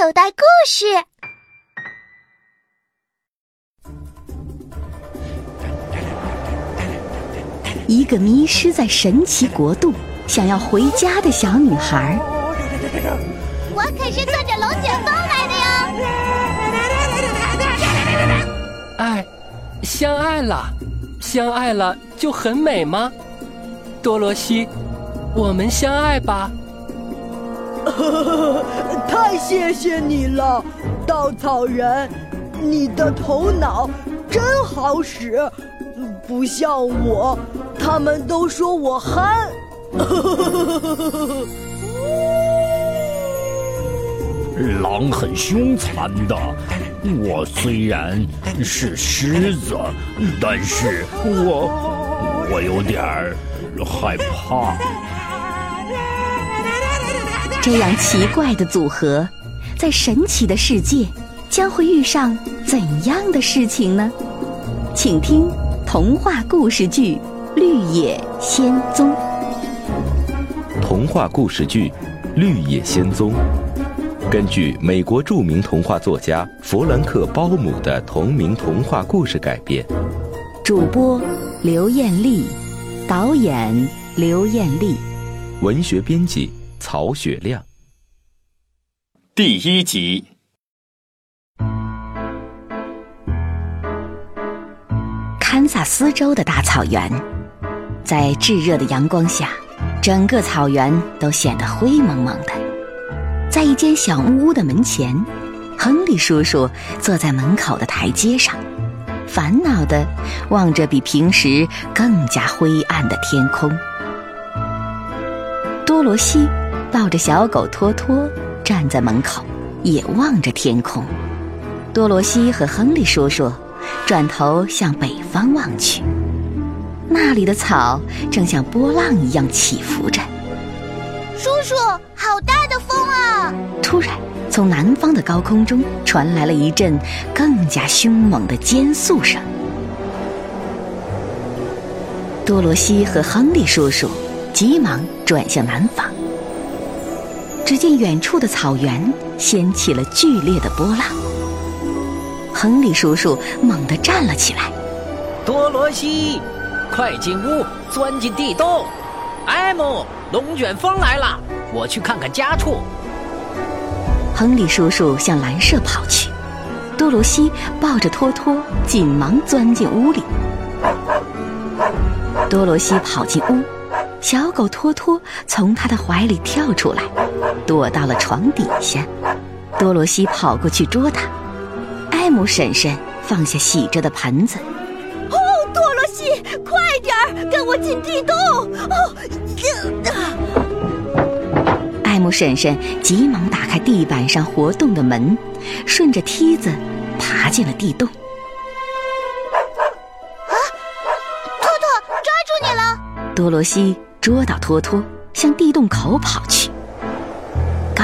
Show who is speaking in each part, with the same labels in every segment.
Speaker 1: 口袋故事。
Speaker 2: 一个迷失在神奇国度、想要回家的小女孩。
Speaker 1: 我可是坐着龙卷风来的
Speaker 3: 哟！爱，相爱了，相爱了就很美吗？多罗西，我们相爱吧！
Speaker 4: 太谢谢你了，稻草人，你的头脑真好使，不像我，他们都说我憨。
Speaker 5: 狼很凶残的，我虽然是狮子，但是我我有点害怕。
Speaker 2: 这样奇怪的组合，在神奇的世界将会遇上怎样的事情呢？请听童话故事剧《绿野仙踪》。
Speaker 6: 童话故事剧《绿野仙踪》根据美国著名童话作家弗兰克·包姆的同名童话故事改编。
Speaker 2: 主播刘艳丽，导演刘艳丽，
Speaker 6: 文学编辑。曹雪亮，
Speaker 7: 第一集。
Speaker 2: 堪萨斯州的大草原，在炙热的阳光下，整个草原都显得灰蒙蒙的。在一间小木屋的门前，亨利叔叔坐在门口的台阶上，烦恼的望着比平时更加灰暗的天空。多罗西。抱着小狗托托站在门口，也望着天空。多罗西和亨利叔叔转头向北方望去，那里的草正像波浪一样起伏着。
Speaker 1: 叔叔，好大的风啊！
Speaker 2: 突然，从南方的高空中传来了一阵更加凶猛的尖速声。多罗西和亨利叔叔急忙转向南方。只见远处的草原掀起了剧烈的波浪，亨利叔叔猛地站了起来。
Speaker 8: 多罗西，快进屋，钻进地洞。艾姆，龙卷风来了，我去看看家畜。
Speaker 2: 亨利叔叔向蓝舍跑去，多罗西抱着托托，紧忙钻进屋里。多罗西跑进屋。小狗托托从他的怀里跳出来，躲到了床底下。多罗西跑过去捉它。艾姆婶婶放下洗着的盆子。
Speaker 1: 哦，多罗西，快点儿，跟我进地洞！哦，
Speaker 2: 艾姆婶婶急忙打开地板上活动的门，顺着梯子爬进了地洞。
Speaker 1: 啊，托托，抓住你了！
Speaker 2: 多罗西。捉到托托，向地洞口跑去。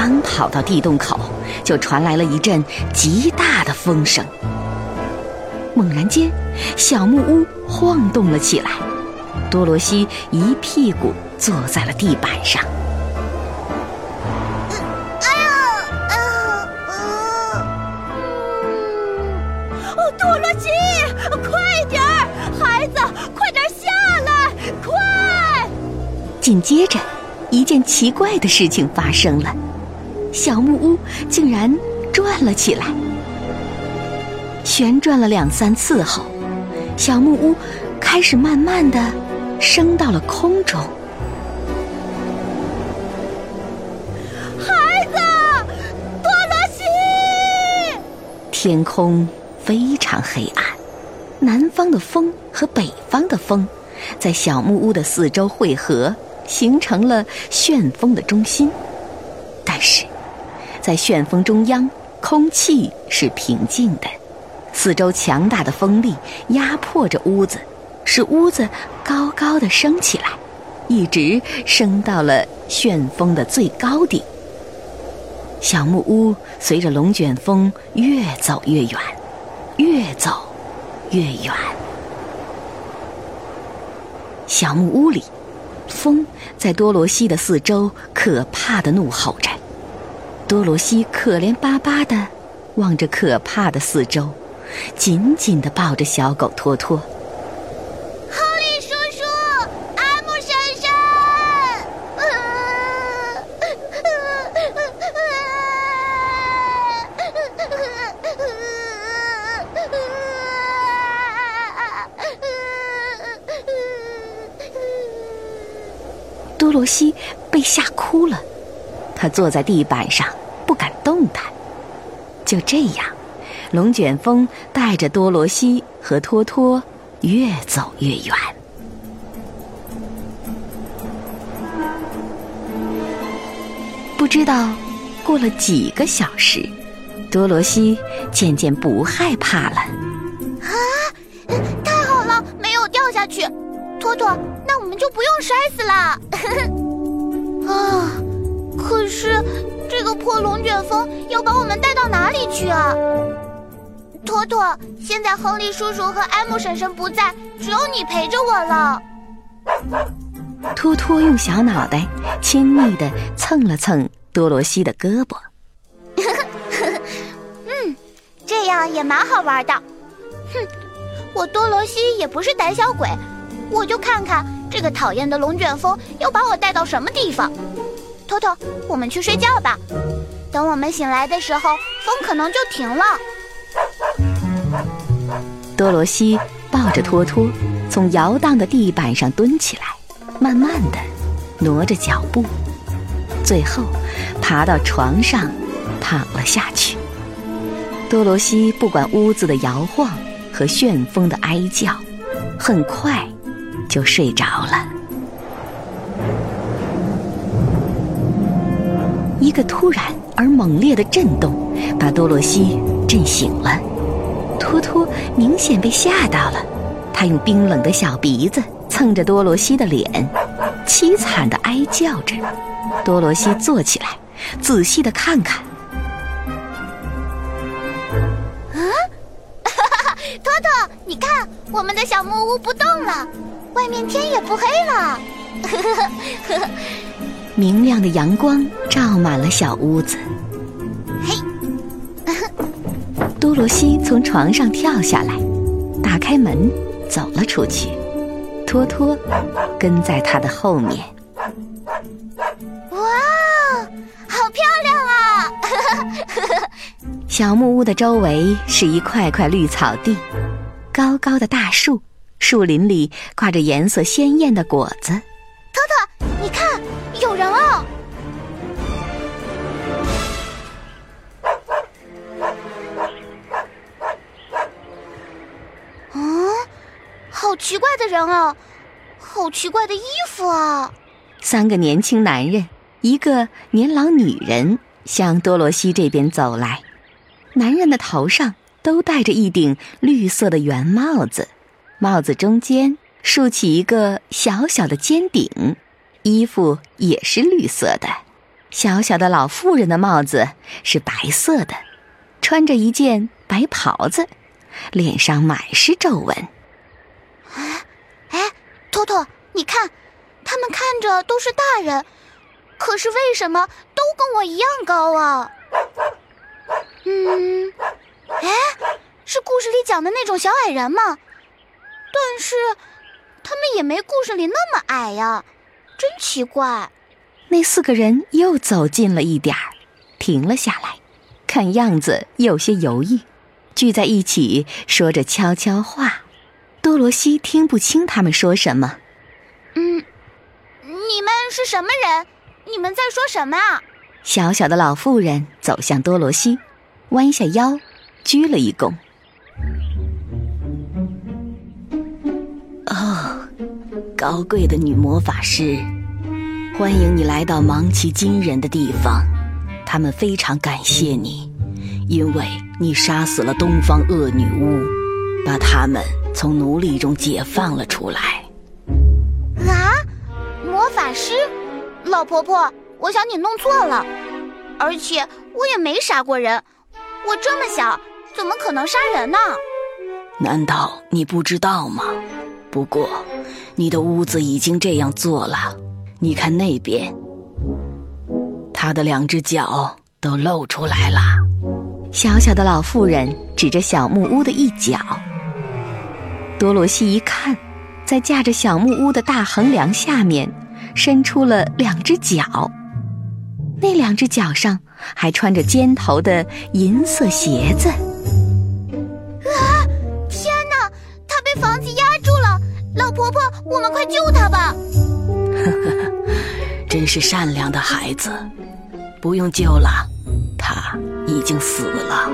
Speaker 2: 刚跑到地洞口，就传来了一阵极大的风声。猛然间，小木屋晃动了起来，多罗西一屁股坐在了地板上。
Speaker 1: 多罗西，快点儿，孩子，快点下来，快！
Speaker 2: 紧接着，一件奇怪的事情发生了，小木屋竟然转了起来。旋转了两三次后，小木屋开始慢慢的升到了空中。
Speaker 1: 孩子，多罗西！
Speaker 2: 天空非常黑暗，南方的风和北方的风在小木屋的四周汇合。形成了旋风的中心，但是，在旋风中央，空气是平静的，四周强大的风力压迫着屋子，使屋子高高的升起来，一直升到了旋风的最高顶。小木屋随着龙卷风越走越远，越走越远。小木屋里。风在多罗西的四周可怕的怒吼着，多罗西可怜巴巴的望着可怕的四周，紧紧的抱着小狗托托。多罗西被吓哭了，他坐在地板上不敢动弹。就这样，龙卷风带着多罗西和托托越走越远。不知道过了几个小时，多罗西渐渐不害怕了。啊，
Speaker 1: 太好了，没有掉下去。托托，那我们就不用摔死了。啊，可是这个破龙卷风要把我们带到哪里去啊？托托，现在亨利叔叔和艾姆婶婶不在，只有你陪着我了。
Speaker 2: 托托用小脑袋亲昵的蹭了蹭多罗西的胳膊。
Speaker 1: 嗯，这样也蛮好玩的。哼，我多罗西也不是胆小鬼。我就看看这个讨厌的龙卷风要把我带到什么地方。托托，我们去睡觉吧。等我们醒来的时候，风可能就停了。
Speaker 2: 多罗西抱着托托，从摇荡的地板上蹲起来，慢慢的挪着脚步，最后爬到床上躺了下去。多罗西不管屋子的摇晃和旋风的哀叫，很快。就睡着了。个突然而猛烈的震动把多罗西震醒了。托托明显被吓到了，他用冰冷的小鼻子蹭着多罗西的脸，凄惨的哀叫着。多罗西坐起来，仔细的看看。
Speaker 1: 啊，托托，你看，我们的小木屋不动了。外面天也不黑了，
Speaker 2: 明亮的阳光照满了小屋子。嘿，多罗西从床上跳下来，打开门走了出去，托托跟在他的后面。
Speaker 1: 哇，好漂亮啊！
Speaker 2: 小木屋的周围是一块块绿草地，高高的大树。树林里挂着颜色鲜艳的果子，
Speaker 1: 有人啊！嗯，好奇怪的人啊，好奇怪的衣服啊！
Speaker 2: 三个年轻男人，一个年老女人向多罗西这边走来，男人的头上都戴着一顶绿色的圆帽子。帽子中间竖起一个小小的尖顶，衣服也是绿色的。小小的老妇人的帽子是白色的，穿着一件白袍子，脸上满是皱纹。
Speaker 1: 哎，哎，托托，你看，他们看着都是大人，可是为什么都跟我一样高啊？嗯，哎，是故事里讲的那种小矮人吗？但是，他们也没故事里那么矮呀，真奇怪。
Speaker 2: 那四个人又走近了一点儿，停了下来，看样子有些犹豫，聚在一起说着悄悄话。多罗西听不清他们说什么。
Speaker 1: 嗯，你们是什么人？你们在说什么啊？
Speaker 2: 小小的老妇人走向多罗西，弯下腰，鞠了一躬。高贵的女魔法师，欢迎你来到芒奇惊人的地方。他们非常感谢你，因为你杀死了东方恶女巫，把他们从奴隶中解放了出来。
Speaker 1: 啊，魔法师，老婆婆，我想你弄错了，而且我也没杀过人，我这么小，怎么可能杀人呢？
Speaker 2: 难道你不知道吗？不过。你的屋子已经这样做了，你看那边，他的两只脚
Speaker 8: 都露出来了。
Speaker 2: 小小的老妇人指着小木屋的一角。多罗西一看，在架着小木屋的大横梁下面，伸出了两只脚。那两只脚上还穿着尖头的银色鞋子。
Speaker 1: 我们快救他吧！
Speaker 8: 呵呵，真是善良的孩子，不用救了，他已经死了。
Speaker 1: 啊，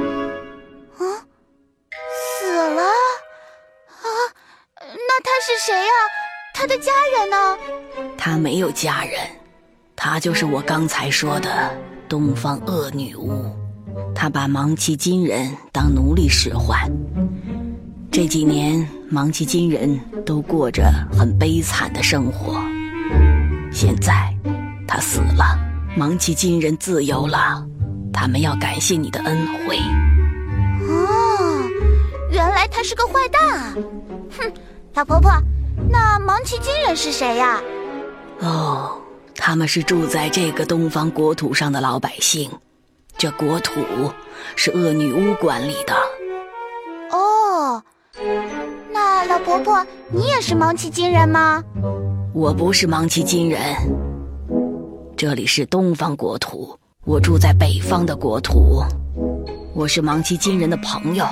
Speaker 1: 死了？啊，那他是谁呀？他的家人呢？
Speaker 8: 他没有家人，他就是我刚才说的东方恶女巫。她把芒奇金人当奴隶使唤。这几年，芒奇金人都过着很悲惨的生活。现在，他死了，芒奇金人自由了，他们要感谢你的恩惠。
Speaker 1: 哦，原来他是个坏蛋啊！哼，老婆婆，那芒奇金人是谁呀？
Speaker 8: 哦，他们是住在这个东方国土上的老百姓，这国土是恶女巫管理的。
Speaker 1: 婆婆，你也是芒奇金人吗？
Speaker 8: 我不是芒奇金人，这里是东方国土，我住在北方的国土。我是芒奇金人的朋友，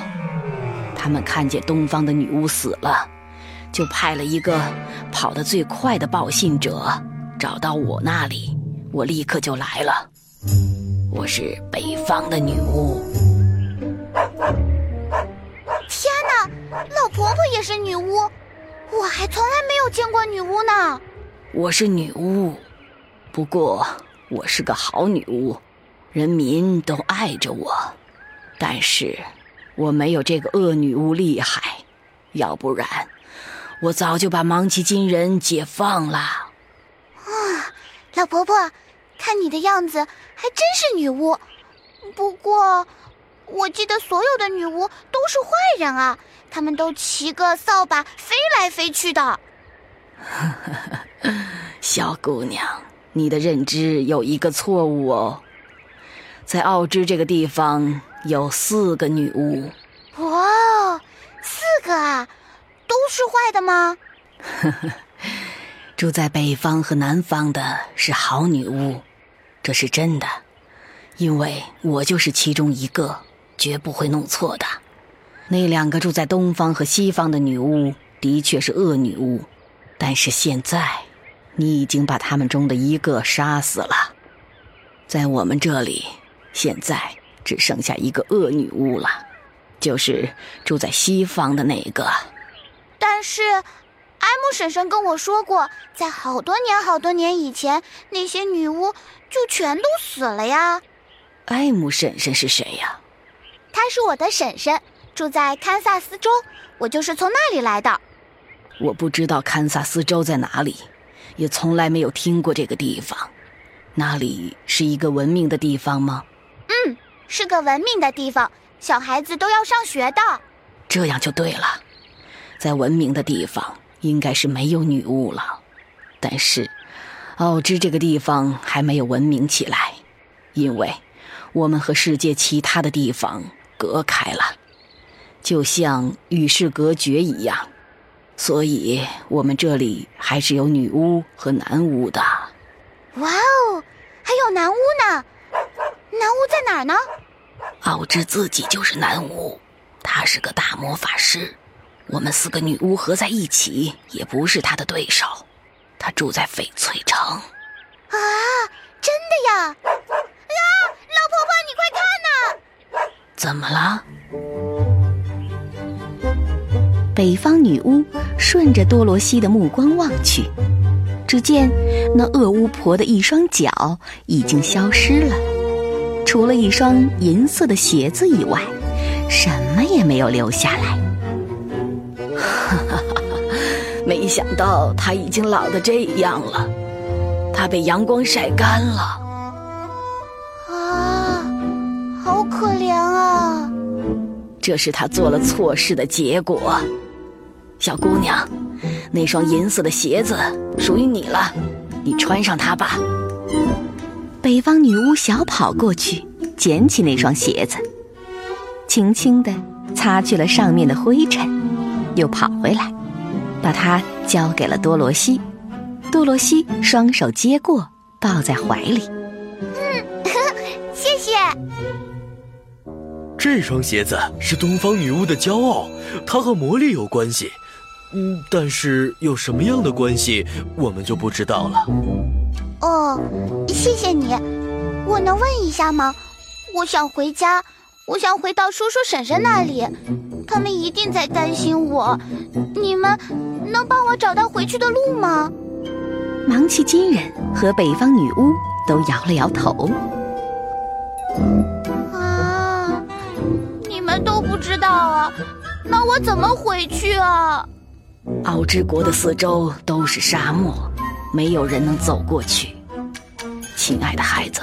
Speaker 8: 他们看见东方的女巫死了，就派了一个跑得最快的报信者找到我那里，我立刻就来了。我是北方的女巫。
Speaker 1: 天哪，老婆婆也是女巫。我还从来没有见过女巫呢。
Speaker 8: 我是女巫，不过我是个好女巫，人民都爱着我。但是我没有这个恶女巫厉害，要不然我早就把芒奇金人解放了。啊，
Speaker 1: 老婆婆，看你的样子还真是女巫。不过，我记得所有的女巫都是坏人啊。他们都骑个扫把飞来飞去的。
Speaker 8: 小姑娘，你的认知有一个错误哦。在奥芝这个地方有四个女巫。
Speaker 1: 哇，四个啊，都是坏的吗？
Speaker 8: 住在北方和南方的是好女巫，这是真的，因为我就是其中一个，绝不会弄错的。那两个住在东方和西方的女巫的确是恶女巫，但是现在，你已经把他们中的一个杀死了。在我们这里，现在只剩下一个恶女巫了，就是住在西方的那个。
Speaker 1: 但是，埃姆婶婶跟我说过，在好多年好多年以前，那些女巫就全都死了呀。
Speaker 8: 埃姆婶婶是谁呀？
Speaker 1: 她是我的婶婶。住在堪萨斯州，我就是从那里来的。
Speaker 8: 我不知道堪萨斯州在哪里，也从来没有听过这个地方。那里是一个文明的地方吗？
Speaker 1: 嗯，是个文明的地方，小孩子都要上学的。
Speaker 8: 这样就对了，在文明的地方应该是没有女巫了。但是，奥芝这个地方还没有文明起来，因为我们和世界其他的地方隔开了。就像与世隔绝一样，所以我们这里还是有女巫和男巫的。
Speaker 1: 哇哦，还有男巫呢！男巫在哪儿呢？
Speaker 8: 奥芝自己就是男巫，他是个大魔法师。我们四个女巫合在一起也不是他的对手。他住在翡翠城。啊，
Speaker 1: 真的呀！啊，老婆婆，你快看呐！
Speaker 8: 怎么了？
Speaker 2: 北方女巫顺着多罗西的目光望去，只见那恶巫婆的一双脚已经消失了，除了一双银色的鞋子以外，什么也没有留下来。
Speaker 8: 哈哈，没想到她已经老得这样了，她被阳光晒干了。这是他做了错事的结果。小姑娘，那双银色的鞋子属于你了，你穿上它吧。
Speaker 2: 北方女巫小跑过去，捡起那双鞋子，轻轻地擦去了上面的灰尘，又跑回来，把它交给了多罗西。多罗西双手接过，抱在怀里。
Speaker 9: 这双鞋子是东方女巫的骄傲，它和魔力有关系。嗯，但是有什么样的关系，我们就不知道了。
Speaker 1: 哦，谢谢你。我能问一下吗？我想回家，我想回到叔叔婶婶那里，他们一定在担心我。你们能帮我找到回去的路吗？
Speaker 2: 芒奇金人和北方女巫都摇了摇头。
Speaker 1: 们都不知道啊？那我怎么回去啊？
Speaker 8: 奥之国的四周都是沙漠，没有人能走过去。亲爱的孩子，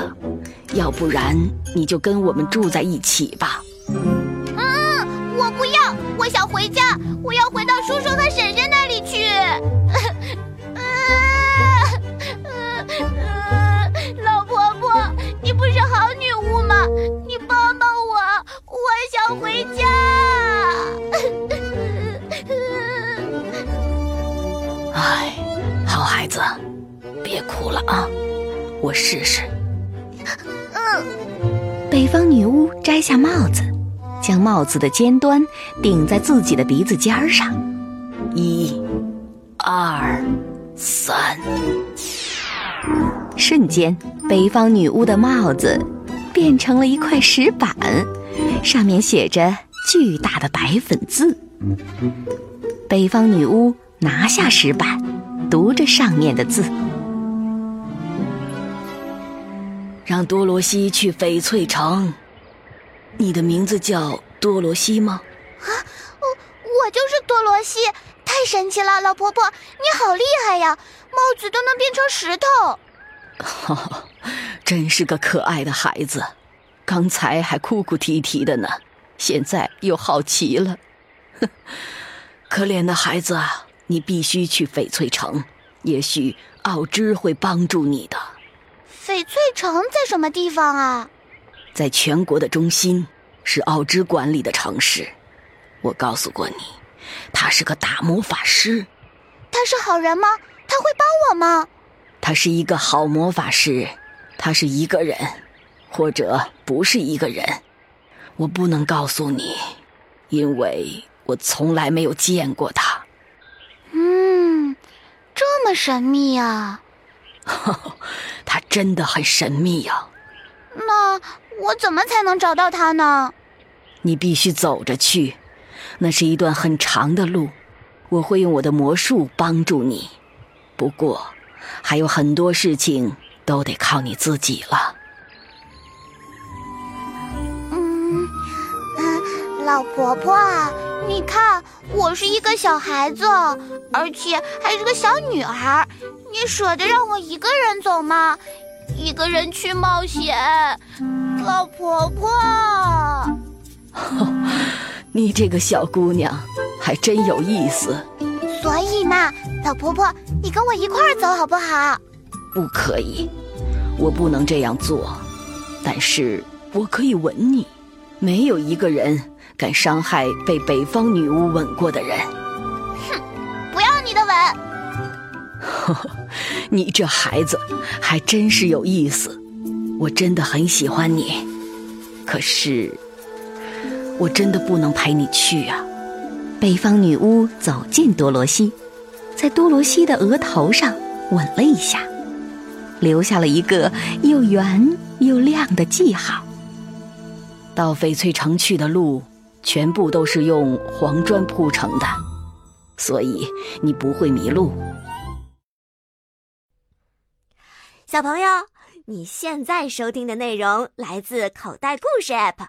Speaker 8: 要不然你就跟我们住在一起吧。
Speaker 1: 嗯，我不要，我想回家，我要回到叔叔和婶
Speaker 2: 摘下帽子，将帽子的尖端顶在自己的鼻子尖儿上。
Speaker 8: 一、二、三。
Speaker 2: 瞬间，北方女巫的帽子变成了一块石板，上面写着巨大的白粉字。北方女巫拿下石板，读着上面的字：“
Speaker 8: 让多罗西去翡翠城。”你的名字叫多罗西吗？
Speaker 1: 啊，我我就是多罗西，太神奇了，老婆婆，你好厉害呀！帽子都能变成石头。
Speaker 8: 哈哈，真是个可爱的孩子，刚才还哭哭啼啼的呢，现在又好奇了。哼，可怜的孩子啊，你必须去翡翠城，也许奥芝会帮助你的。
Speaker 1: 翡翠城在什么地方啊？
Speaker 8: 在全国的中心，是奥芝管理的城市。我告诉过你，他是个大魔法师。
Speaker 1: 他是好人吗？他会帮我吗？
Speaker 8: 他是一个好魔法师，他是一个人，或者不是一个人，我不能告诉你，因为我从来没有见过他。
Speaker 1: 嗯，这么神秘啊！
Speaker 8: 他真的很神秘呀。
Speaker 1: 那我怎么才能找到他呢？
Speaker 8: 你必须走着去，那是一段很长的路，我会用我的魔术帮助你。不过。还有很多事情都得靠你自己了。
Speaker 1: 嗯，老婆婆，你看，我是一个小孩子，而且还是个小女孩，你舍得让我一个人走吗？一个人去冒险，老婆婆。
Speaker 8: 你这个小姑娘还真有意思。
Speaker 1: 所以嘛，老婆婆，你跟我一块儿走好不好？
Speaker 8: 不可以，我不能这样做。但是我可以吻你，没有一个人敢伤害被北方女巫吻过的人。
Speaker 1: 哼，不要你的吻。
Speaker 8: 呵呵，你这孩子还真是有意思。我真的很喜欢你，可是我真的不能陪你去啊。
Speaker 2: 北方女巫走近多罗西，在多罗西的额头上吻了一下，留下了一个又圆又亮的记号。
Speaker 8: 到翡翠城去的路全部都是用黄砖铺成的，所以你不会迷路。
Speaker 10: 小朋友，你现在收听的内容来自口袋故事 App。